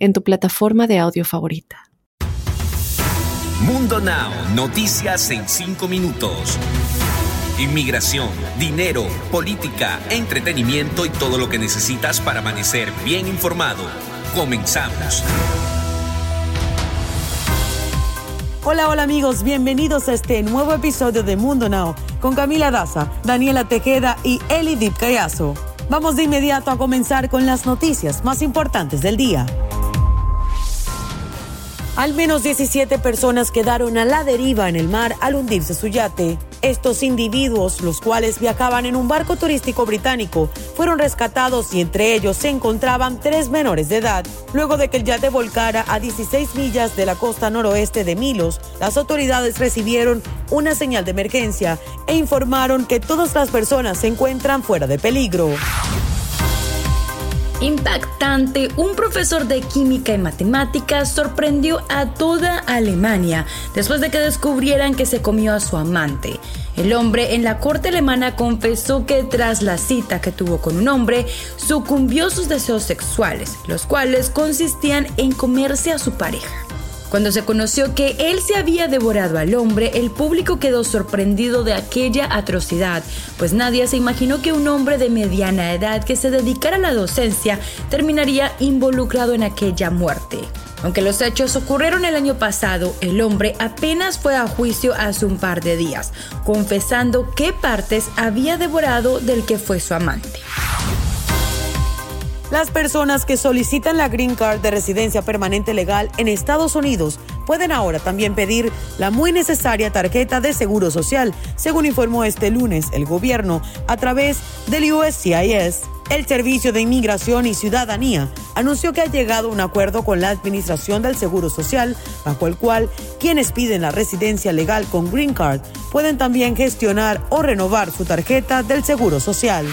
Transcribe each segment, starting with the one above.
en tu plataforma de audio favorita. Mundo Now, noticias en 5 minutos. Inmigración, dinero, política, entretenimiento y todo lo que necesitas para amanecer bien informado. Comenzamos. Hola, hola amigos, bienvenidos a este nuevo episodio de Mundo Now con Camila Daza, Daniela Tejeda y Eli Dip Callazo. Vamos de inmediato a comenzar con las noticias más importantes del día. Al menos 17 personas quedaron a la deriva en el mar al hundirse su yate. Estos individuos, los cuales viajaban en un barco turístico británico, fueron rescatados y entre ellos se encontraban tres menores de edad. Luego de que el yate volcara a 16 millas de la costa noroeste de Milos, las autoridades recibieron una señal de emergencia e informaron que todas las personas se encuentran fuera de peligro impactante, un profesor de química y matemáticas sorprendió a toda Alemania después de que descubrieran que se comió a su amante. El hombre en la corte alemana confesó que tras la cita que tuvo con un hombre, sucumbió sus deseos sexuales, los cuales consistían en comerse a su pareja. Cuando se conoció que él se había devorado al hombre, el público quedó sorprendido de aquella atrocidad, pues nadie se imaginó que un hombre de mediana edad que se dedicara a la docencia terminaría involucrado en aquella muerte. Aunque los hechos ocurrieron el año pasado, el hombre apenas fue a juicio hace un par de días, confesando qué partes había devorado del que fue su amante. Las personas que solicitan la Green Card de residencia permanente legal en Estados Unidos pueden ahora también pedir la muy necesaria tarjeta de seguro social, según informó este lunes el gobierno a través del USCIS. El Servicio de Inmigración y Ciudadanía anunció que ha llegado a un acuerdo con la Administración del Seguro Social, bajo el cual quienes piden la residencia legal con Green Card pueden también gestionar o renovar su tarjeta del Seguro Social.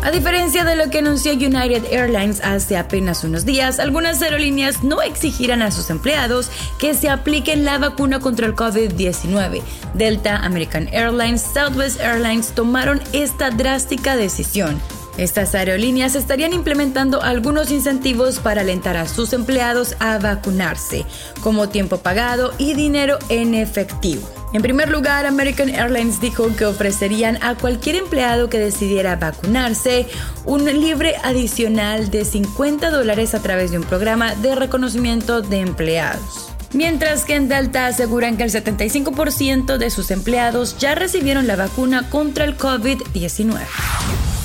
A diferencia de lo que anunció United Airlines hace apenas unos días, algunas aerolíneas no exigirán a sus empleados que se apliquen la vacuna contra el COVID-19. Delta, American Airlines, Southwest Airlines tomaron esta drástica decisión. Estas aerolíneas estarían implementando algunos incentivos para alentar a sus empleados a vacunarse, como tiempo pagado y dinero en efectivo. En primer lugar, American Airlines dijo que ofrecerían a cualquier empleado que decidiera vacunarse un libre adicional de 50 dólares a través de un programa de reconocimiento de empleados. Mientras que en Delta aseguran que el 75% de sus empleados ya recibieron la vacuna contra el COVID-19.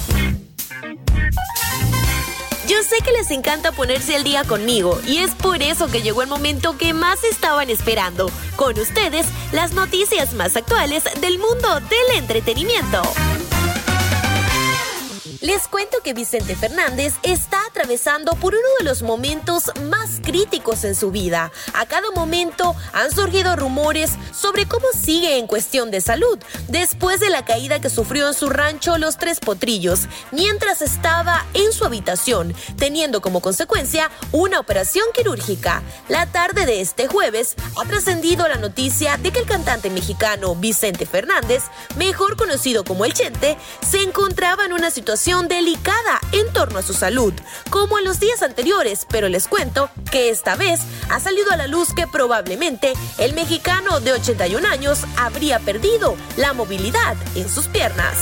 Sé que les encanta ponerse al día conmigo y es por eso que llegó el momento que más estaban esperando. Con ustedes, las noticias más actuales del mundo del entretenimiento. Les cuento que Vicente Fernández está atravesando por uno de los momentos más críticos en su vida. A cada momento han surgido rumores sobre cómo sigue en cuestión de salud, después de la caída que sufrió en su rancho Los Tres Potrillos, mientras estaba en su habitación, teniendo como consecuencia una operación quirúrgica. La tarde de este jueves ha trascendido la noticia de que el cantante mexicano Vicente Fernández, mejor conocido como El Chente, se encontraba en una situación delicada en torno a su salud, como en los días anteriores, pero les cuento que esta vez ha salido a la luz que probablemente el mexicano de 81 años habría perdido la movilidad en sus piernas.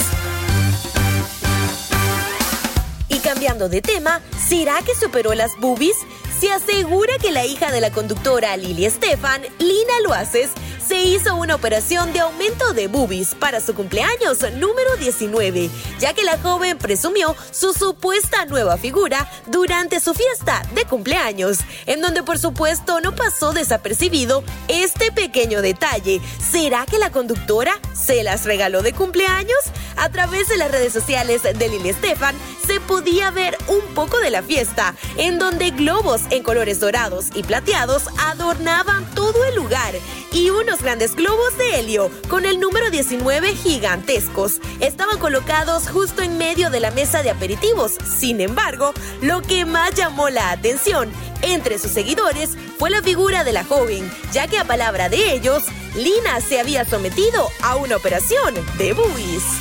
Y cambiando de tema, ¿será que superó las boobies? Se asegura que la hija de la conductora Lili Estefan, Lina Loaces, se hizo una operación de aumento de boobies para su cumpleaños número 19, ya que la joven presumió su supuesta nueva figura durante su fiesta de cumpleaños, en donde por supuesto no pasó desapercibido este pequeño detalle. ¿Será que la conductora se las regaló de cumpleaños? A través de las redes sociales de Lili Estefan se podía ver un poco de la fiesta, en donde globos en colores dorados y plateados adornaban todo el lugar y unos grandes globos de helio con el número 19 gigantescos estaban colocados justo en medio de la mesa de aperitivos. Sin embargo, lo que más llamó la atención entre sus seguidores fue la figura de la joven, ya que a palabra de ellos, Lina se había sometido a una operación de buis.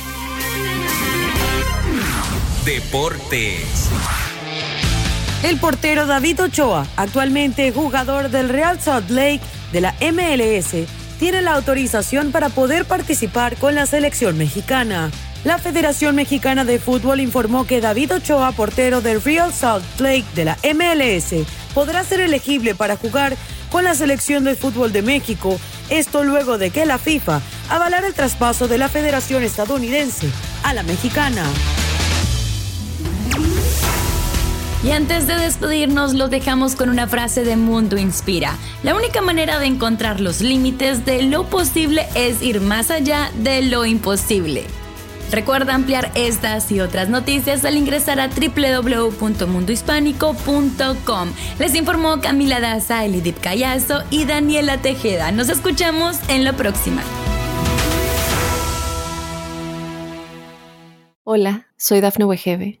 Deportes. El portero David Ochoa, actualmente jugador del Real Salt Lake de la MLS, tiene la autorización para poder participar con la selección mexicana. La Federación Mexicana de Fútbol informó que David Ochoa, portero del Real Salt Lake de la MLS, podrá ser elegible para jugar con la selección de fútbol de México, esto luego de que la FIFA avalara el traspaso de la Federación estadounidense a la mexicana. Y antes de despedirnos, lo dejamos con una frase de Mundo Inspira. La única manera de encontrar los límites de lo posible es ir más allá de lo imposible. Recuerda ampliar estas y otras noticias al ingresar a www.mundohispánico.com. Les informó Camila Daza, Elidip Callazo y Daniela Tejeda. Nos escuchamos en la próxima. Hola, soy Dafne Wegebe